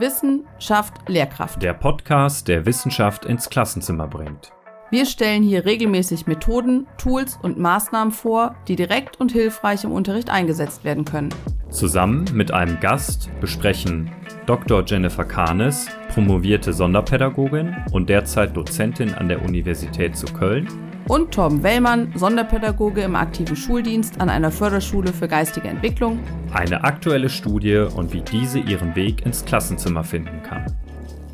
Wissen schafft Lehrkraft. Der Podcast, der Wissenschaft ins Klassenzimmer bringt. Wir stellen hier regelmäßig Methoden, Tools und Maßnahmen vor, die direkt und hilfreich im Unterricht eingesetzt werden können. Zusammen mit einem Gast besprechen Dr. Jennifer Kahnes, promovierte Sonderpädagogin und derzeit Dozentin an der Universität zu Köln, und Torben Wellmann, Sonderpädagoge im aktiven Schuldienst an einer Förderschule für geistige Entwicklung. Eine aktuelle Studie und wie diese ihren Weg ins Klassenzimmer finden kann.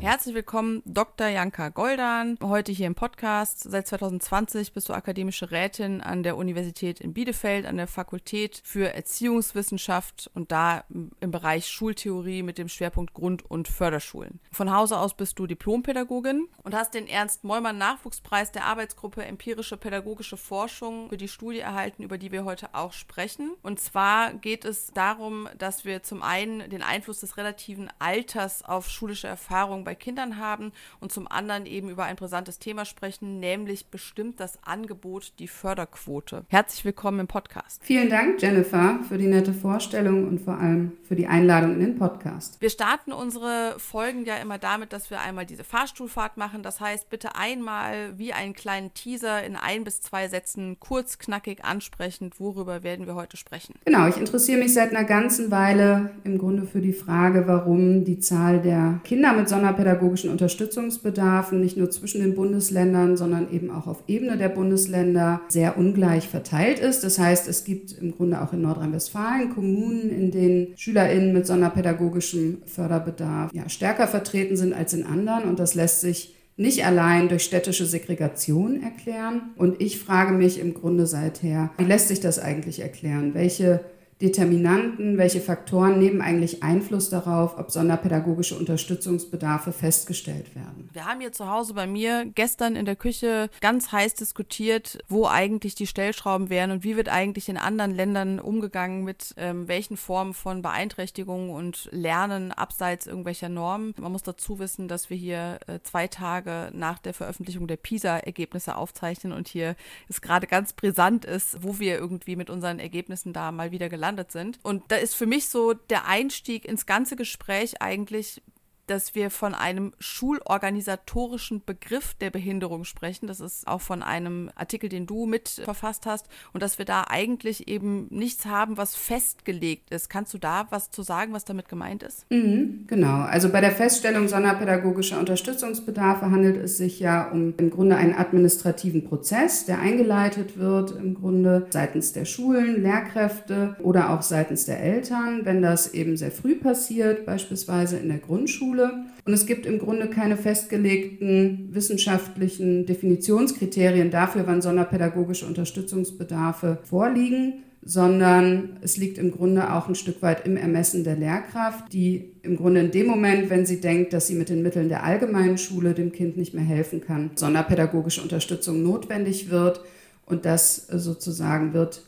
Herzlich willkommen, Dr. Janka Goldan, heute hier im Podcast. Seit 2020 bist du akademische Rätin an der Universität in Bielefeld, an der Fakultät für Erziehungswissenschaft und da im Bereich Schultheorie mit dem Schwerpunkt Grund- und Förderschulen. Von Hause aus bist du Diplompädagogin und hast den Ernst Mollmann Nachwuchspreis der Arbeitsgruppe Empirische Pädagogische Forschung für die Studie erhalten, über die wir heute auch sprechen. Und zwar geht es darum, dass wir zum einen den Einfluss des relativen Alters auf schulische Erfahrung bei bei Kindern haben und zum anderen eben über ein brisantes Thema sprechen, nämlich bestimmt das Angebot die Förderquote. Herzlich willkommen im Podcast. Vielen Dank, Jennifer, für die nette Vorstellung und vor allem für die Einladung in den Podcast. Wir starten unsere Folgen ja immer damit, dass wir einmal diese Fahrstuhlfahrt machen. Das heißt, bitte einmal wie einen kleinen Teaser in ein bis zwei Sätzen kurz, knackig, ansprechend, worüber werden wir heute sprechen? Genau, ich interessiere mich seit einer ganzen Weile im Grunde für die Frage, warum die Zahl der Kinder mit Sonderpädagogik pädagogischen Unterstützungsbedarfen nicht nur zwischen den Bundesländern, sondern eben auch auf Ebene der Bundesländer sehr ungleich verteilt ist. Das heißt, es gibt im Grunde auch in Nordrhein-Westfalen Kommunen, in denen SchülerInnen mit sonderpädagogischem Förderbedarf ja, stärker vertreten sind als in anderen. Und das lässt sich nicht allein durch städtische Segregation erklären. Und ich frage mich im Grunde seither, wie lässt sich das eigentlich erklären? Welche Determinanten, welche Faktoren nehmen eigentlich Einfluss darauf, ob sonderpädagogische Unterstützungsbedarfe festgestellt werden? Wir haben hier zu Hause bei mir gestern in der Küche ganz heiß diskutiert, wo eigentlich die Stellschrauben wären und wie wird eigentlich in anderen Ländern umgegangen mit ähm, welchen Formen von Beeinträchtigungen und Lernen abseits irgendwelcher Normen. Man muss dazu wissen, dass wir hier äh, zwei Tage nach der Veröffentlichung der PISA-Ergebnisse aufzeichnen und hier es gerade ganz brisant ist, wo wir irgendwie mit unseren Ergebnissen da mal wieder gelandet gelandet sind. Und da ist für mich so der Einstieg ins ganze Gespräch eigentlich dass wir von einem schulorganisatorischen Begriff der Behinderung sprechen. Das ist auch von einem Artikel, den du mit verfasst hast. Und dass wir da eigentlich eben nichts haben, was festgelegt ist. Kannst du da was zu sagen, was damit gemeint ist? Mhm, genau. Also bei der Feststellung sonderpädagogischer Unterstützungsbedarfe handelt es sich ja um im Grunde einen administrativen Prozess, der eingeleitet wird im Grunde seitens der Schulen, Lehrkräfte oder auch seitens der Eltern, wenn das eben sehr früh passiert, beispielsweise in der Grundschule Schule. Und es gibt im Grunde keine festgelegten wissenschaftlichen Definitionskriterien dafür, wann sonderpädagogische Unterstützungsbedarfe vorliegen, sondern es liegt im Grunde auch ein Stück weit im Ermessen der Lehrkraft, die im Grunde in dem Moment, wenn sie denkt, dass sie mit den Mitteln der allgemeinen Schule dem Kind nicht mehr helfen kann, sonderpädagogische Unterstützung notwendig wird. Und das sozusagen wird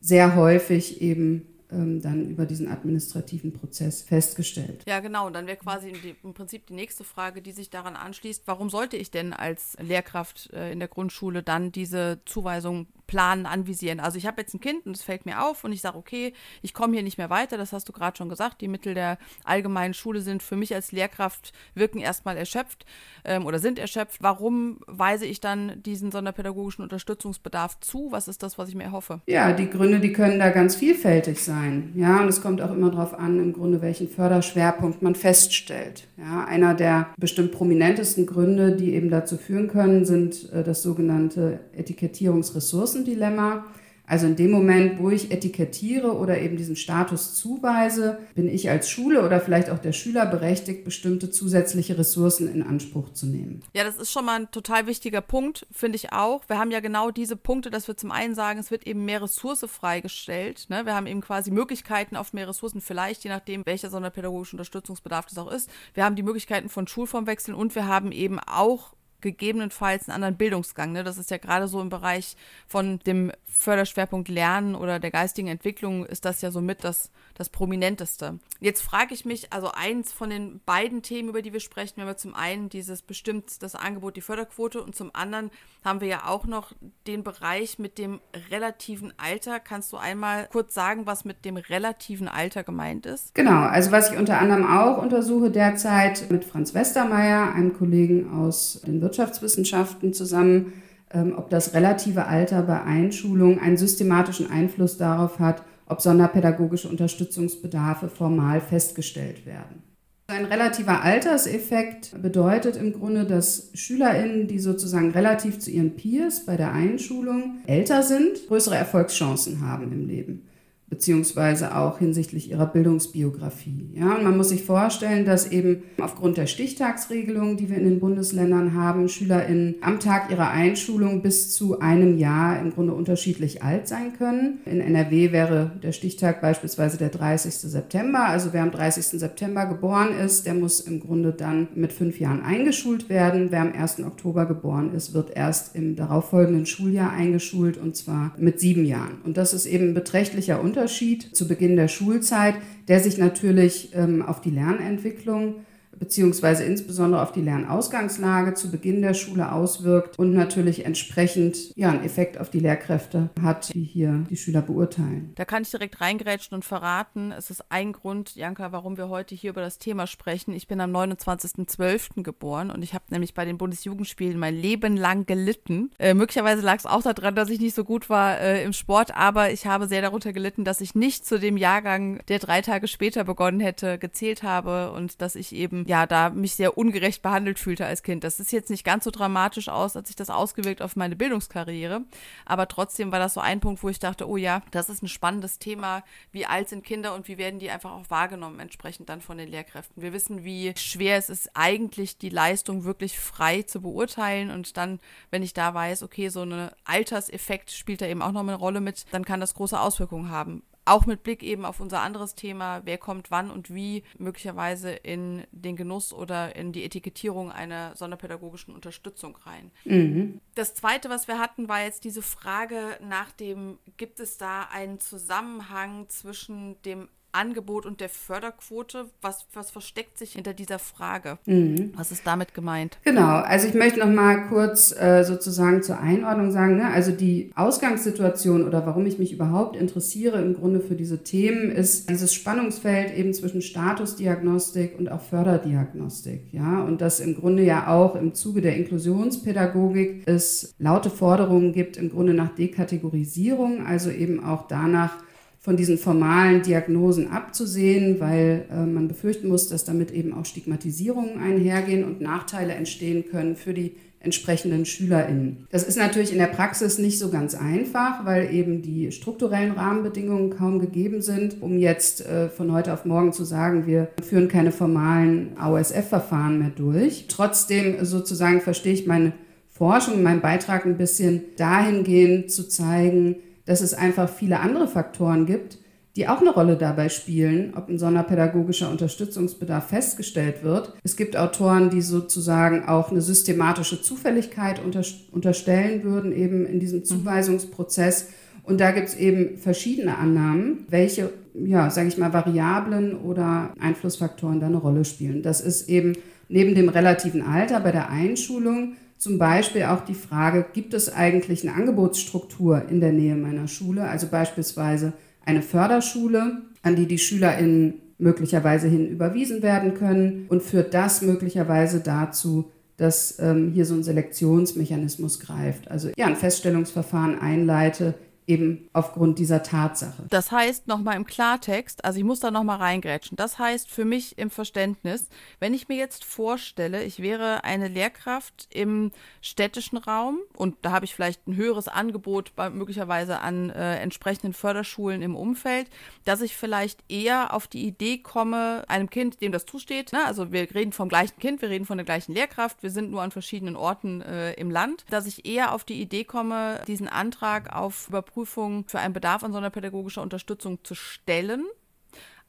sehr häufig eben ähm, dann über diesen administrativen Prozess festgestellt. Ja, genau. Und dann wäre quasi im Prinzip die nächste Frage, die sich daran anschließt, warum sollte ich denn als Lehrkraft äh, in der Grundschule dann diese Zuweisung planen, anvisieren. Also ich habe jetzt ein Kind und es fällt mir auf und ich sage, okay, ich komme hier nicht mehr weiter, das hast du gerade schon gesagt, die Mittel der allgemeinen Schule sind für mich als Lehrkraft wirken erstmal erschöpft ähm, oder sind erschöpft. Warum weise ich dann diesen sonderpädagogischen Unterstützungsbedarf zu? Was ist das, was ich mir erhoffe? Ja, die Gründe, die können da ganz vielfältig sein. Ja, und es kommt auch immer darauf an, im Grunde, welchen Förderschwerpunkt man feststellt. Ja, einer der bestimmt prominentesten Gründe, die eben dazu führen können, sind äh, das sogenannte Etikettierungsressourcen Ressourcendilemma. Also in dem Moment, wo ich etikettiere oder eben diesen Status zuweise, bin ich als Schule oder vielleicht auch der Schüler berechtigt, bestimmte zusätzliche Ressourcen in Anspruch zu nehmen. Ja, das ist schon mal ein total wichtiger Punkt, finde ich auch. Wir haben ja genau diese Punkte, dass wir zum einen sagen, es wird eben mehr Ressource freigestellt. Ne? Wir haben eben quasi Möglichkeiten auf mehr Ressourcen, vielleicht je nachdem, welcher sonderpädagogische Unterstützungsbedarf das auch ist. Wir haben die Möglichkeiten von Schulformwechseln und wir haben eben auch gegebenenfalls einen anderen Bildungsgang. Ne? Das ist ja gerade so im Bereich von dem Förderschwerpunkt Lernen oder der geistigen Entwicklung ist das ja so mit das, das Prominenteste. Jetzt frage ich mich, also eins von den beiden Themen, über die wir sprechen, wenn wir zum einen dieses bestimmt das Angebot, die Förderquote und zum anderen haben wir ja auch noch den Bereich mit dem relativen Alter. Kannst du einmal kurz sagen, was mit dem relativen Alter gemeint ist? Genau, also was ich unter anderem auch untersuche derzeit mit Franz Westermeier, einem Kollegen aus den Wirtschaftswissenschaften zusammen, ähm, ob das relative Alter bei Einschulung einen systematischen Einfluss darauf hat, ob sonderpädagogische Unterstützungsbedarfe formal festgestellt werden. Ein relativer Alterseffekt bedeutet im Grunde, dass SchülerInnen, die sozusagen relativ zu ihren Peers bei der Einschulung älter sind, größere Erfolgschancen haben im Leben beziehungsweise auch hinsichtlich ihrer Bildungsbiografie. Ja, und man muss sich vorstellen, dass eben aufgrund der Stichtagsregelung, die wir in den Bundesländern haben, SchülerInnen am Tag ihrer Einschulung bis zu einem Jahr im Grunde unterschiedlich alt sein können. In NRW wäre der Stichtag beispielsweise der 30. September. Also wer am 30. September geboren ist, der muss im Grunde dann mit fünf Jahren eingeschult werden. Wer am 1. Oktober geboren ist, wird erst im darauffolgenden Schuljahr eingeschult und zwar mit sieben Jahren. Und das ist eben beträchtlicher Unterschied Unterschied zu Beginn der Schulzeit, der sich natürlich ähm, auf die Lernentwicklung beziehungsweise insbesondere auf die Lernausgangslage zu Beginn der Schule auswirkt und natürlich entsprechend ja, einen Effekt auf die Lehrkräfte hat, die hier die Schüler beurteilen. Da kann ich direkt reingrätschen und verraten, es ist ein Grund, Janka, warum wir heute hier über das Thema sprechen. Ich bin am 29.12. geboren und ich habe nämlich bei den Bundesjugendspielen mein Leben lang gelitten. Äh, möglicherweise lag es auch daran, dass ich nicht so gut war äh, im Sport, aber ich habe sehr darunter gelitten, dass ich nicht zu dem Jahrgang, der drei Tage später begonnen hätte, gezählt habe und dass ich eben ja, da mich sehr ungerecht behandelt fühlte als Kind. Das ist jetzt nicht ganz so dramatisch aus, als sich das ausgewirkt auf meine Bildungskarriere. Aber trotzdem war das so ein Punkt, wo ich dachte, oh ja, das ist ein spannendes Thema. Wie alt sind Kinder und wie werden die einfach auch wahrgenommen, entsprechend dann von den Lehrkräften? Wir wissen, wie schwer es ist, eigentlich die Leistung wirklich frei zu beurteilen. Und dann, wenn ich da weiß, okay, so ein Alterseffekt spielt da eben auch noch eine Rolle mit, dann kann das große Auswirkungen haben auch mit Blick eben auf unser anderes Thema, wer kommt wann und wie möglicherweise in den Genuss oder in die Etikettierung einer sonderpädagogischen Unterstützung rein. Mhm. Das zweite, was wir hatten, war jetzt diese Frage nach dem, gibt es da einen Zusammenhang zwischen dem Angebot und der Förderquote? Was, was versteckt sich hinter dieser Frage? Mhm. Was ist damit gemeint? Genau, also ich möchte noch mal kurz äh, sozusagen zur Einordnung sagen, ne? also die Ausgangssituation oder warum ich mich überhaupt interessiere im Grunde für diese Themen ist dieses Spannungsfeld eben zwischen Statusdiagnostik und auch Förderdiagnostik, ja, und dass im Grunde ja auch im Zuge der Inklusionspädagogik es laute Forderungen gibt im Grunde nach Dekategorisierung, also eben auch danach, von diesen formalen Diagnosen abzusehen, weil äh, man befürchten muss, dass damit eben auch Stigmatisierungen einhergehen und Nachteile entstehen können für die entsprechenden SchülerInnen. Das ist natürlich in der Praxis nicht so ganz einfach, weil eben die strukturellen Rahmenbedingungen kaum gegeben sind, um jetzt äh, von heute auf morgen zu sagen, wir führen keine formalen AOSF-Verfahren mehr durch. Trotzdem sozusagen verstehe ich meine Forschung, meinen Beitrag ein bisschen dahingehend zu zeigen, dass es einfach viele andere Faktoren gibt, die auch eine Rolle dabei spielen, ob ein sonderpädagogischer Unterstützungsbedarf festgestellt wird. Es gibt Autoren, die sozusagen auch eine systematische Zufälligkeit unter, unterstellen würden, eben in diesem mhm. Zuweisungsprozess. Und da gibt es eben verschiedene Annahmen, welche, ja, sage ich mal, Variablen oder Einflussfaktoren da eine Rolle spielen. Das ist eben neben dem relativen Alter bei der Einschulung zum Beispiel auch die Frage, gibt es eigentlich eine Angebotsstruktur in der Nähe meiner Schule? Also beispielsweise eine Förderschule, an die die SchülerInnen möglicherweise hin überwiesen werden können und führt das möglicherweise dazu, dass ähm, hier so ein Selektionsmechanismus greift. Also ja, ein Feststellungsverfahren einleite, eben aufgrund dieser Tatsache. Das heißt nochmal im Klartext, also ich muss da nochmal reingrätschen. Das heißt für mich im Verständnis, wenn ich mir jetzt vorstelle, ich wäre eine Lehrkraft im städtischen Raum und da habe ich vielleicht ein höheres Angebot bei, möglicherweise an äh, entsprechenden Förderschulen im Umfeld, dass ich vielleicht eher auf die Idee komme, einem Kind, dem das zusteht, ne? also wir reden vom gleichen Kind, wir reden von der gleichen Lehrkraft, wir sind nur an verschiedenen Orten äh, im Land, dass ich eher auf die Idee komme, diesen Antrag auf Überprüfung Prüfung für einen Bedarf an sonderpädagogischer Unterstützung zu stellen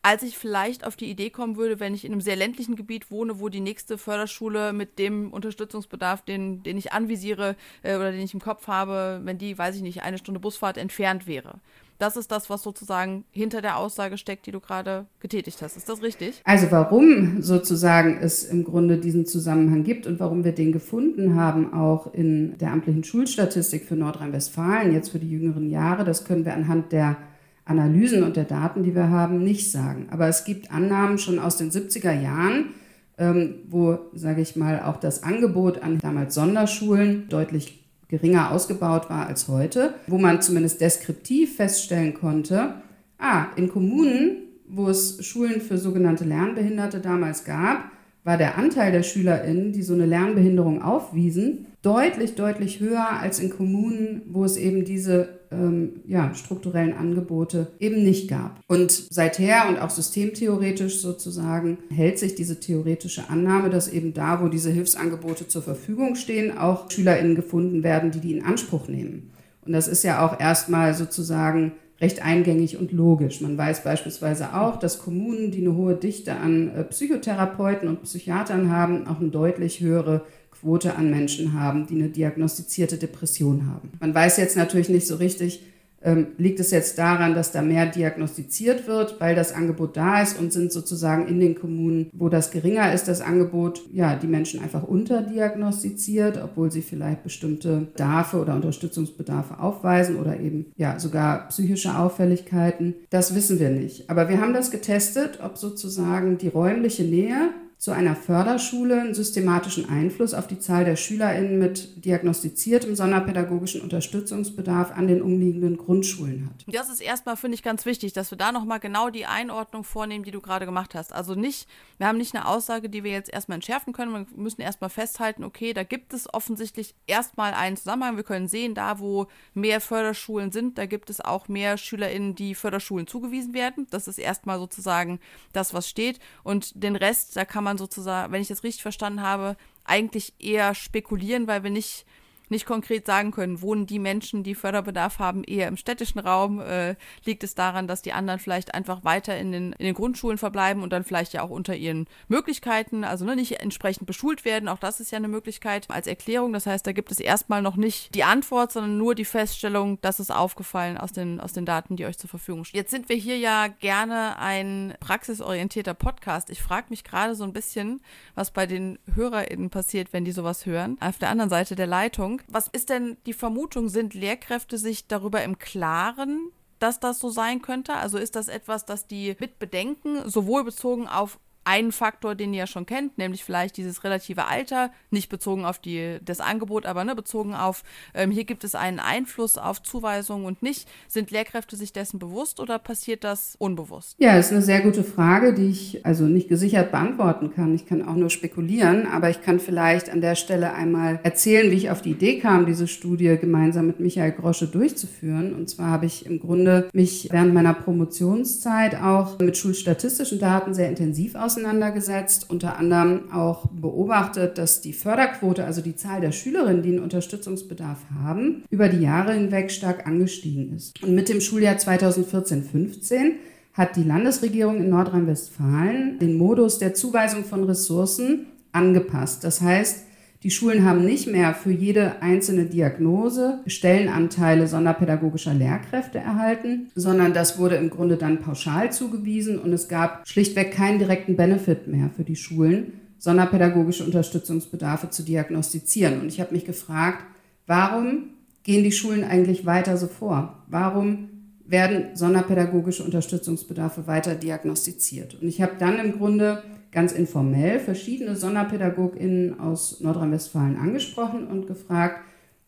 als ich vielleicht auf die Idee kommen würde, wenn ich in einem sehr ländlichen Gebiet wohne, wo die nächste Förderschule mit dem Unterstützungsbedarf, den, den ich anvisiere äh, oder den ich im Kopf habe, wenn die, weiß ich nicht, eine Stunde Busfahrt entfernt wäre. Das ist das, was sozusagen hinter der Aussage steckt, die du gerade getätigt hast. Ist das richtig? Also warum sozusagen es im Grunde diesen Zusammenhang gibt und warum wir den gefunden haben, auch in der amtlichen Schulstatistik für Nordrhein-Westfalen, jetzt für die jüngeren Jahre, das können wir anhand der Analysen und der Daten, die wir haben, nicht sagen. Aber es gibt Annahmen schon aus den 70er Jahren, ähm, wo, sage ich mal, auch das Angebot an damals Sonderschulen deutlich geringer ausgebaut war als heute, wo man zumindest deskriptiv feststellen konnte, ah, in Kommunen, wo es Schulen für sogenannte Lernbehinderte damals gab, war der Anteil der SchülerInnen, die so eine Lernbehinderung aufwiesen, deutlich, deutlich höher als in Kommunen, wo es eben diese ähm, ja, strukturellen Angebote eben nicht gab. Und seither und auch systemtheoretisch sozusagen hält sich diese theoretische Annahme, dass eben da, wo diese Hilfsangebote zur Verfügung stehen, auch SchülerInnen gefunden werden, die die in Anspruch nehmen. Und das ist ja auch erstmal sozusagen recht eingängig und logisch. Man weiß beispielsweise auch, dass Kommunen, die eine hohe Dichte an äh, Psychotherapeuten und Psychiatern haben, auch eine deutlich höhere Quote an Menschen haben, die eine diagnostizierte Depression haben. Man weiß jetzt natürlich nicht so richtig, ähm, liegt es jetzt daran, dass da mehr diagnostiziert wird, weil das Angebot da ist und sind sozusagen in den Kommunen, wo das geringer ist, das Angebot, ja, die Menschen einfach unterdiagnostiziert, obwohl sie vielleicht bestimmte Bedarfe oder Unterstützungsbedarfe aufweisen oder eben ja sogar psychische Auffälligkeiten. Das wissen wir nicht. Aber wir haben das getestet, ob sozusagen die räumliche Nähe zu einer Förderschule einen systematischen Einfluss auf die Zahl der SchülerInnen mit diagnostiziertem sonderpädagogischen Unterstützungsbedarf an den umliegenden Grundschulen hat. Das ist erstmal, finde ich, ganz wichtig, dass wir da nochmal genau die Einordnung vornehmen, die du gerade gemacht hast. Also nicht, wir haben nicht eine Aussage, die wir jetzt erstmal entschärfen können. Wir müssen erstmal festhalten, okay, da gibt es offensichtlich erstmal einen Zusammenhang. Wir können sehen, da wo mehr Förderschulen sind, da gibt es auch mehr SchülerInnen, die Förderschulen zugewiesen werden. Das ist erstmal sozusagen das, was steht. Und den Rest, da kann man man sozusagen, wenn ich das richtig verstanden habe, eigentlich eher spekulieren, weil wir nicht nicht konkret sagen können, wohnen die Menschen, die Förderbedarf haben, eher im städtischen Raum? Äh, liegt es daran, dass die anderen vielleicht einfach weiter in den, in den Grundschulen verbleiben und dann vielleicht ja auch unter ihren Möglichkeiten, also ne, nicht entsprechend beschult werden? Auch das ist ja eine Möglichkeit als Erklärung. Das heißt, da gibt es erstmal noch nicht die Antwort, sondern nur die Feststellung, das ist aufgefallen aus den, aus den Daten, die euch zur Verfügung stehen. Jetzt sind wir hier ja gerne ein praxisorientierter Podcast. Ich frage mich gerade so ein bisschen, was bei den HörerInnen passiert, wenn die sowas hören. Auf der anderen Seite der Leitung was ist denn die Vermutung? Sind Lehrkräfte sich darüber im Klaren, dass das so sein könnte? Also ist das etwas, das die mit bedenken, sowohl bezogen auf einen Faktor, den ihr ja schon kennt, nämlich vielleicht dieses relative Alter, nicht bezogen auf die, das Angebot, aber ne, bezogen auf, ähm, hier gibt es einen Einfluss auf Zuweisungen und nicht. Sind Lehrkräfte sich dessen bewusst oder passiert das unbewusst? Ja, ist eine sehr gute Frage, die ich also nicht gesichert beantworten kann. Ich kann auch nur spekulieren, aber ich kann vielleicht an der Stelle einmal erzählen, wie ich auf die Idee kam, diese Studie gemeinsam mit Michael Grosche durchzuführen. Und zwar habe ich im Grunde mich während meiner Promotionszeit auch mit schulstatistischen Daten sehr intensiv aus auseinandergesetzt, unter anderem auch beobachtet, dass die Förderquote, also die Zahl der Schülerinnen, die einen Unterstützungsbedarf haben, über die Jahre hinweg stark angestiegen ist. Und mit dem Schuljahr 2014-15 hat die Landesregierung in Nordrhein-Westfalen den Modus der Zuweisung von Ressourcen angepasst. Das heißt, die Schulen haben nicht mehr für jede einzelne Diagnose Stellenanteile sonderpädagogischer Lehrkräfte erhalten, sondern das wurde im Grunde dann pauschal zugewiesen und es gab schlichtweg keinen direkten Benefit mehr für die Schulen, sonderpädagogische Unterstützungsbedarfe zu diagnostizieren. Und ich habe mich gefragt, warum gehen die Schulen eigentlich weiter so vor? Warum werden sonderpädagogische Unterstützungsbedarfe weiter diagnostiziert? Und ich habe dann im Grunde ganz informell verschiedene SonderpädagogInnen aus Nordrhein-Westfalen angesprochen und gefragt,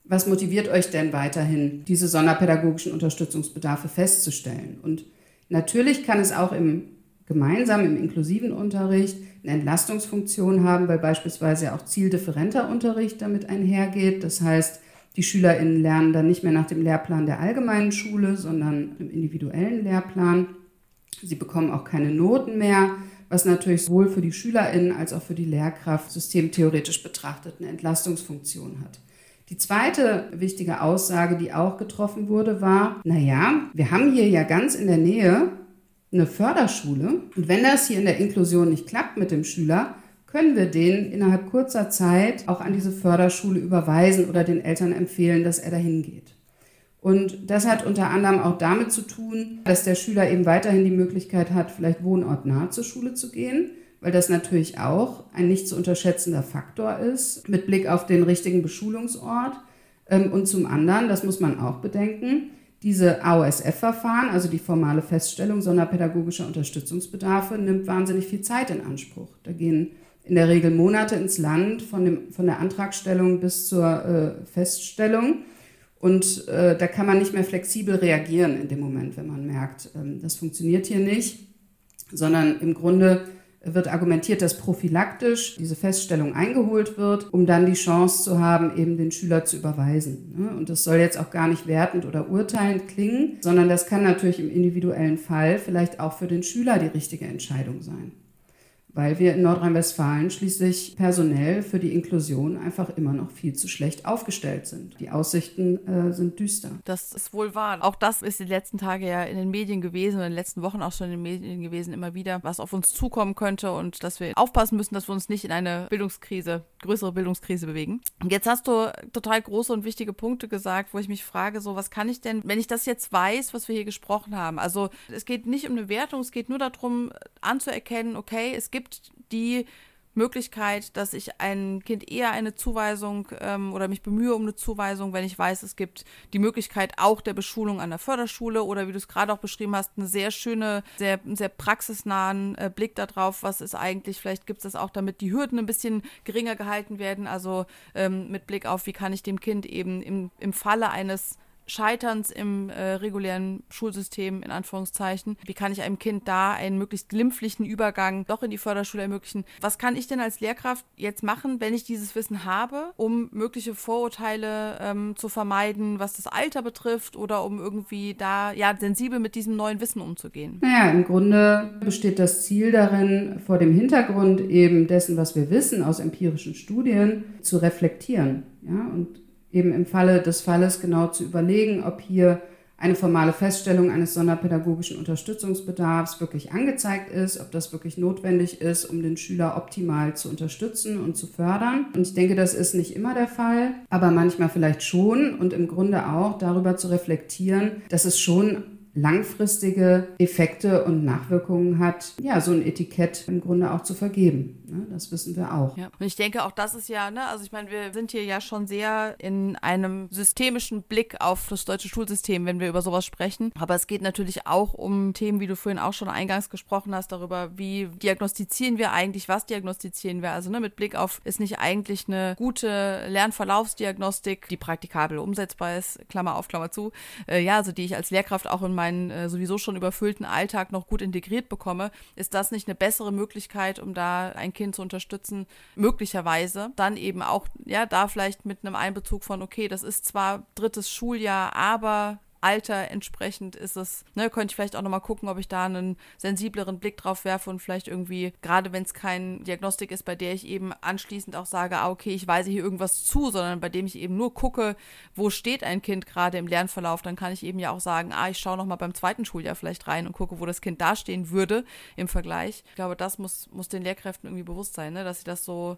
was motiviert euch denn weiterhin, diese sonderpädagogischen Unterstützungsbedarfe festzustellen? Und natürlich kann es auch im gemeinsam im inklusiven Unterricht eine Entlastungsfunktion haben, weil beispielsweise auch zieldifferenter Unterricht damit einhergeht. Das heißt, die SchülerInnen lernen dann nicht mehr nach dem Lehrplan der allgemeinen Schule, sondern im individuellen Lehrplan. Sie bekommen auch keine Noten mehr was natürlich sowohl für die SchülerInnen als auch für die Lehrkraft systemtheoretisch betrachtet eine Entlastungsfunktion hat. Die zweite wichtige Aussage, die auch getroffen wurde, war, naja, wir haben hier ja ganz in der Nähe eine Förderschule. Und wenn das hier in der Inklusion nicht klappt mit dem Schüler, können wir den innerhalb kurzer Zeit auch an diese Förderschule überweisen oder den Eltern empfehlen, dass er dahin geht. Und das hat unter anderem auch damit zu tun, dass der Schüler eben weiterhin die Möglichkeit hat, vielleicht wohnortnah zur Schule zu gehen, weil das natürlich auch ein nicht zu unterschätzender Faktor ist mit Blick auf den richtigen Beschulungsort. Ähm, und zum anderen, das muss man auch bedenken, diese AOSF-Verfahren, also die formale Feststellung sonderpädagogischer Unterstützungsbedarfe, nimmt wahnsinnig viel Zeit in Anspruch. Da gehen in der Regel Monate ins Land von, dem, von der Antragstellung bis zur äh, Feststellung. Und äh, da kann man nicht mehr flexibel reagieren in dem Moment, wenn man merkt, ähm, das funktioniert hier nicht, sondern im Grunde wird argumentiert, dass prophylaktisch diese Feststellung eingeholt wird, um dann die Chance zu haben, eben den Schüler zu überweisen. Ne? Und das soll jetzt auch gar nicht wertend oder urteilend klingen, sondern das kann natürlich im individuellen Fall vielleicht auch für den Schüler die richtige Entscheidung sein weil wir in Nordrhein-Westfalen schließlich personell für die Inklusion einfach immer noch viel zu schlecht aufgestellt sind. Die Aussichten äh, sind düster. Das ist wohl wahr. Auch das ist die letzten Tage ja in den Medien gewesen und in den letzten Wochen auch schon in den Medien gewesen, immer wieder, was auf uns zukommen könnte und dass wir aufpassen müssen, dass wir uns nicht in eine Bildungskrise, größere Bildungskrise bewegen. Und jetzt hast du total große und wichtige Punkte gesagt, wo ich mich frage, so was kann ich denn, wenn ich das jetzt weiß, was wir hier gesprochen haben? Also es geht nicht um eine Wertung, es geht nur darum anzuerkennen, okay, es gibt gibt die Möglichkeit, dass ich ein Kind eher eine Zuweisung ähm, oder mich bemühe um eine Zuweisung, wenn ich weiß, es gibt die Möglichkeit auch der Beschulung an der Förderschule oder wie du es gerade auch beschrieben hast, eine sehr schöne, sehr, sehr praxisnahen äh, Blick darauf, was ist eigentlich, vielleicht gibt es das auch, damit die Hürden ein bisschen geringer gehalten werden, also ähm, mit Blick auf, wie kann ich dem Kind eben im, im Falle eines Scheiterns im äh, regulären Schulsystem, in Anführungszeichen. Wie kann ich einem Kind da einen möglichst glimpflichen Übergang doch in die Förderschule ermöglichen? Was kann ich denn als Lehrkraft jetzt machen, wenn ich dieses Wissen habe, um mögliche Vorurteile ähm, zu vermeiden, was das Alter betrifft oder um irgendwie da ja sensibel mit diesem neuen Wissen umzugehen? Naja, im Grunde besteht das Ziel darin, vor dem Hintergrund eben dessen, was wir wissen aus empirischen Studien, zu reflektieren. Ja, und eben im Falle des Falles genau zu überlegen, ob hier eine formale Feststellung eines sonderpädagogischen Unterstützungsbedarfs wirklich angezeigt ist, ob das wirklich notwendig ist, um den Schüler optimal zu unterstützen und zu fördern. Und ich denke, das ist nicht immer der Fall, aber manchmal vielleicht schon und im Grunde auch darüber zu reflektieren, dass es schon langfristige Effekte und Nachwirkungen hat, ja, so ein Etikett im Grunde auch zu vergeben. Ne? Das wissen wir auch. Ja. Und ich denke, auch das ist ja, ne, also ich meine, wir sind hier ja schon sehr in einem systemischen Blick auf das deutsche Schulsystem, wenn wir über sowas sprechen. Aber es geht natürlich auch um Themen, wie du vorhin auch schon eingangs gesprochen hast, darüber, wie diagnostizieren wir eigentlich, was diagnostizieren wir. Also ne, mit Blick auf, ist nicht eigentlich eine gute Lernverlaufsdiagnostik, die praktikabel umsetzbar ist, Klammer auf, Klammer zu, äh, ja, also die ich als Lehrkraft auch in meinen äh, sowieso schon überfüllten Alltag noch gut integriert bekomme, ist das nicht eine bessere Möglichkeit, um da ein Kind zu unterstützen, möglicherweise. Dann eben auch, ja, da vielleicht mit einem Einbezug von, okay, das ist zwar drittes Schuljahr, aber Alter entsprechend ist es, ne, könnte ich vielleicht auch nochmal gucken, ob ich da einen sensibleren Blick drauf werfe und vielleicht irgendwie, gerade wenn es kein Diagnostik ist, bei der ich eben anschließend auch sage, ah, okay, ich weise hier irgendwas zu, sondern bei dem ich eben nur gucke, wo steht ein Kind gerade im Lernverlauf, dann kann ich eben ja auch sagen, ah, ich schaue nochmal beim zweiten Schuljahr vielleicht rein und gucke, wo das Kind dastehen würde im Vergleich. Ich glaube, das muss, muss den Lehrkräften irgendwie bewusst sein, ne, dass sie das so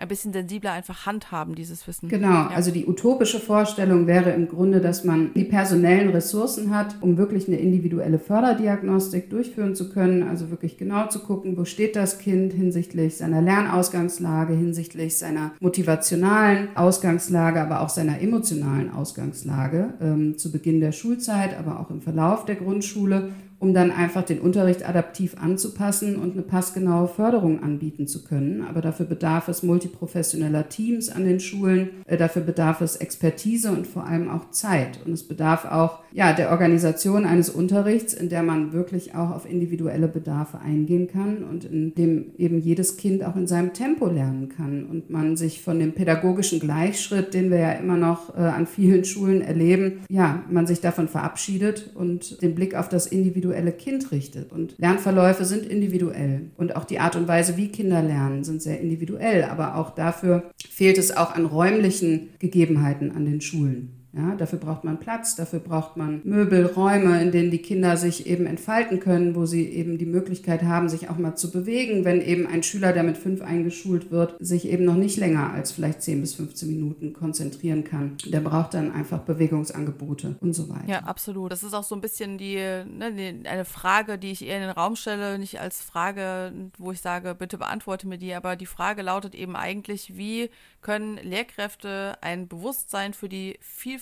ein bisschen sensibler einfach handhaben, dieses Wissen. Genau, ja. also die utopische Vorstellung wäre im Grunde, dass man die personellen Ressourcen hat, um wirklich eine individuelle Förderdiagnostik durchführen zu können, also wirklich genau zu gucken, wo steht das Kind hinsichtlich seiner Lernausgangslage, hinsichtlich seiner motivationalen Ausgangslage, aber auch seiner emotionalen Ausgangslage ähm, zu Beginn der Schulzeit, aber auch im Verlauf der Grundschule um dann einfach den Unterricht adaptiv anzupassen und eine passgenaue Förderung anbieten zu können. Aber dafür bedarf es multiprofessioneller Teams an den Schulen, äh, dafür bedarf es Expertise und vor allem auch Zeit. Und es bedarf auch ja, der Organisation eines Unterrichts, in der man wirklich auch auf individuelle Bedarfe eingehen kann und in dem eben jedes Kind auch in seinem Tempo lernen kann und man sich von dem pädagogischen Gleichschritt, den wir ja immer noch äh, an vielen Schulen erleben, ja, man sich davon verabschiedet und den Blick auf das individuelle individuelle Kind richtet. Und Lernverläufe sind individuell. Und auch die Art und Weise, wie Kinder lernen, sind sehr individuell. Aber auch dafür fehlt es auch an räumlichen Gegebenheiten an den Schulen. Ja, dafür braucht man Platz, dafür braucht man Möbel, Räume, in denen die Kinder sich eben entfalten können, wo sie eben die Möglichkeit haben, sich auch mal zu bewegen, wenn eben ein Schüler, der mit fünf eingeschult wird, sich eben noch nicht länger als vielleicht 10 bis 15 Minuten konzentrieren kann. Der braucht dann einfach Bewegungsangebote und so weiter. Ja, absolut. Das ist auch so ein bisschen die, ne, die, eine Frage, die ich eher in den Raum stelle, nicht als Frage, wo ich sage, bitte beantworte mir die, aber die Frage lautet eben eigentlich, wie können Lehrkräfte ein Bewusstsein für die Vielfalt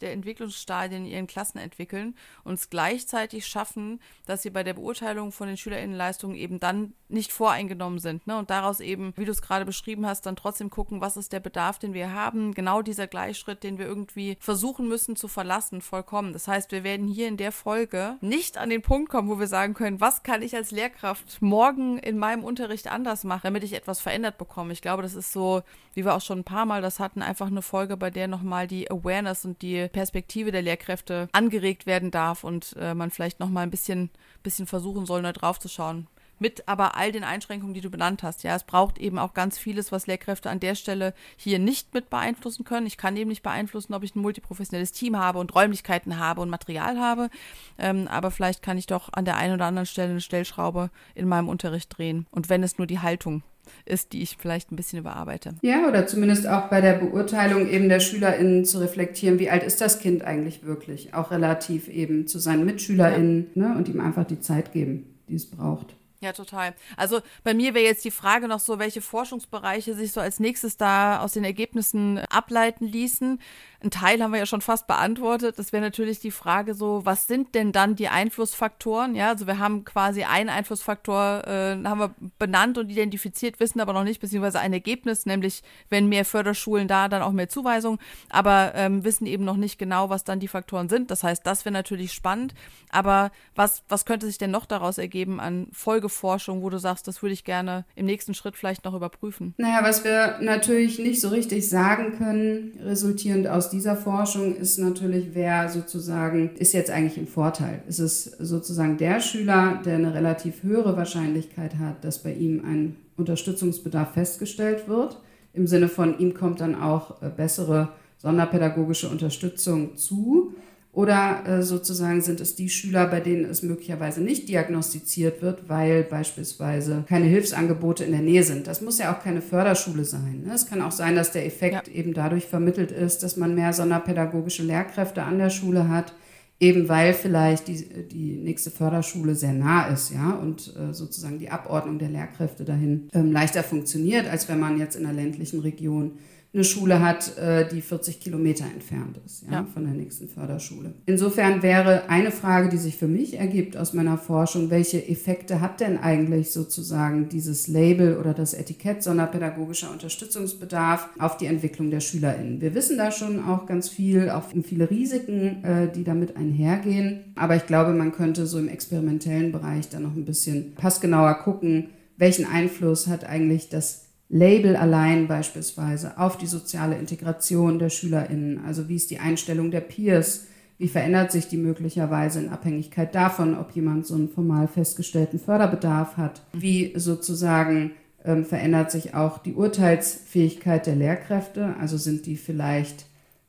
der Entwicklungsstadien in ihren Klassen entwickeln und es gleichzeitig schaffen, dass sie bei der Beurteilung von den Schülerinnenleistungen eben dann nicht voreingenommen sind. Ne? Und daraus eben, wie du es gerade beschrieben hast, dann trotzdem gucken, was ist der Bedarf, den wir haben. Genau dieser Gleichschritt, den wir irgendwie versuchen müssen zu verlassen, vollkommen. Das heißt, wir werden hier in der Folge nicht an den Punkt kommen, wo wir sagen können, was kann ich als Lehrkraft morgen in meinem Unterricht anders machen, damit ich etwas verändert bekomme. Ich glaube, das ist so, wie wir auch schon ein paar Mal das hatten, einfach eine Folge, bei der nochmal die Awareness und die Perspektive der Lehrkräfte angeregt werden darf und äh, man vielleicht nochmal ein bisschen, bisschen versuchen soll, da drauf zu schauen mit aber all den Einschränkungen, die du benannt hast. Ja, es braucht eben auch ganz vieles, was Lehrkräfte an der Stelle hier nicht mit beeinflussen können. Ich kann eben nicht beeinflussen, ob ich ein multiprofessionelles Team habe und Räumlichkeiten habe und Material habe. Ähm, aber vielleicht kann ich doch an der einen oder anderen Stelle eine Stellschraube in meinem Unterricht drehen. Und wenn es nur die Haltung ist, die ich vielleicht ein bisschen überarbeite. Ja, oder zumindest auch bei der Beurteilung eben der SchülerInnen zu reflektieren, wie alt ist das Kind eigentlich wirklich? Auch relativ eben zu seinen MitschülerInnen ja. ne, und ihm einfach die Zeit geben, die es braucht. Ja, total. Also bei mir wäre jetzt die Frage noch so, welche Forschungsbereiche sich so als nächstes da aus den Ergebnissen ableiten ließen. Ein Teil haben wir ja schon fast beantwortet. Das wäre natürlich die Frage so, was sind denn dann die Einflussfaktoren? Ja, also wir haben quasi einen Einflussfaktor, äh, haben wir benannt und identifiziert, wissen aber noch nicht, beziehungsweise ein Ergebnis, nämlich wenn mehr Förderschulen da, dann auch mehr Zuweisungen, aber ähm, wissen eben noch nicht genau, was dann die Faktoren sind. Das heißt, das wäre natürlich spannend. Aber was, was könnte sich denn noch daraus ergeben an Folgeforschung, wo du sagst, das würde ich gerne im nächsten Schritt vielleicht noch überprüfen? Naja, was wir natürlich nicht so richtig sagen können, resultierend aus dieser Forschung ist natürlich, wer sozusagen ist jetzt eigentlich im Vorteil. Ist es sozusagen der Schüler, der eine relativ höhere Wahrscheinlichkeit hat, dass bei ihm ein Unterstützungsbedarf festgestellt wird. Im Sinne von, ihm kommt dann auch äh, bessere sonderpädagogische Unterstützung zu. Oder äh, sozusagen sind es die Schüler, bei denen es möglicherweise nicht diagnostiziert wird, weil beispielsweise keine Hilfsangebote in der Nähe sind. Das muss ja auch keine Förderschule sein. Ne? Es kann auch sein, dass der Effekt ja. eben dadurch vermittelt ist, dass man mehr sonderpädagogische Lehrkräfte an der Schule hat, eben weil vielleicht die, die nächste Förderschule sehr nah ist, ja, und äh, sozusagen die Abordnung der Lehrkräfte dahin ähm, leichter funktioniert, als wenn man jetzt in einer ländlichen Region eine Schule hat, äh, die 40 Kilometer entfernt ist ja, ja, von der nächsten Förderschule. Insofern wäre eine Frage, die sich für mich ergibt aus meiner Forschung, welche Effekte hat denn eigentlich sozusagen dieses Label oder das Etikett sonderpädagogischer Unterstützungsbedarf auf die Entwicklung der SchülerInnen? Wir wissen da schon auch ganz viel, auch um viele Risiken, äh, die damit einhergehen. Aber ich glaube, man könnte so im experimentellen Bereich da noch ein bisschen passgenauer gucken, welchen Einfluss hat eigentlich das Label allein beispielsweise auf die soziale Integration der SchülerInnen. Also wie ist die Einstellung der Peers? Wie verändert sich die möglicherweise in Abhängigkeit davon, ob jemand so einen formal festgestellten Förderbedarf hat? Wie sozusagen ähm, verändert sich auch die Urteilsfähigkeit der Lehrkräfte? Also sind die vielleicht,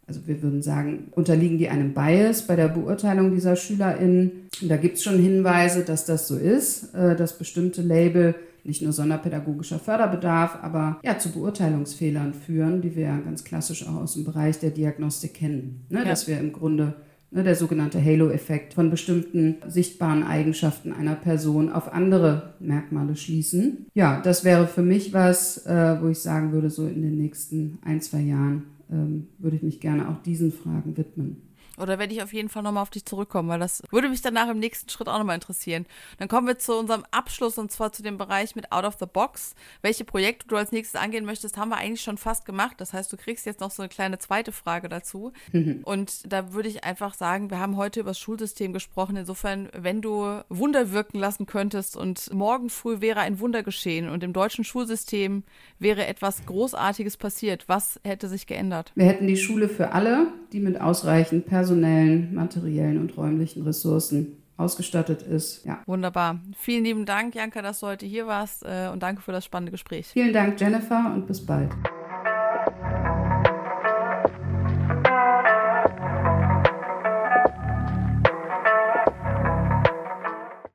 also wir würden sagen, unterliegen die einem Bias bei der Beurteilung dieser SchülerInnen? Und da gibt es schon Hinweise, dass das so ist, äh, dass bestimmte Label nicht nur sonderpädagogischer Förderbedarf, aber ja zu Beurteilungsfehlern führen, die wir ja ganz klassisch auch aus dem Bereich der Diagnostik kennen. Ne? Ja. Dass wir im Grunde ne, der sogenannte Halo-Effekt von bestimmten sichtbaren Eigenschaften einer Person auf andere Merkmale schließen. Ja, das wäre für mich was, äh, wo ich sagen würde, so in den nächsten ein, zwei Jahren ähm, würde ich mich gerne auch diesen Fragen widmen. Oder werde ich auf jeden Fall nochmal auf dich zurückkommen, weil das würde mich danach im nächsten Schritt auch nochmal interessieren. Dann kommen wir zu unserem Abschluss und zwar zu dem Bereich mit Out of the Box. Welche Projekte du als nächstes angehen möchtest, haben wir eigentlich schon fast gemacht. Das heißt, du kriegst jetzt noch so eine kleine zweite Frage dazu. Mhm. Und da würde ich einfach sagen, wir haben heute über das Schulsystem gesprochen. Insofern, wenn du Wunder wirken lassen könntest und morgen früh wäre ein Wunder geschehen und im deutschen Schulsystem wäre etwas Großartiges passiert, was hätte sich geändert? Wir hätten die Schule für alle, die mit ausreichend Personal personellen, materiellen und räumlichen Ressourcen ausgestattet ist. Ja. Wunderbar. Vielen lieben Dank, Janka, dass du heute hier warst äh, und danke für das spannende Gespräch. Vielen Dank, Jennifer, und bis bald.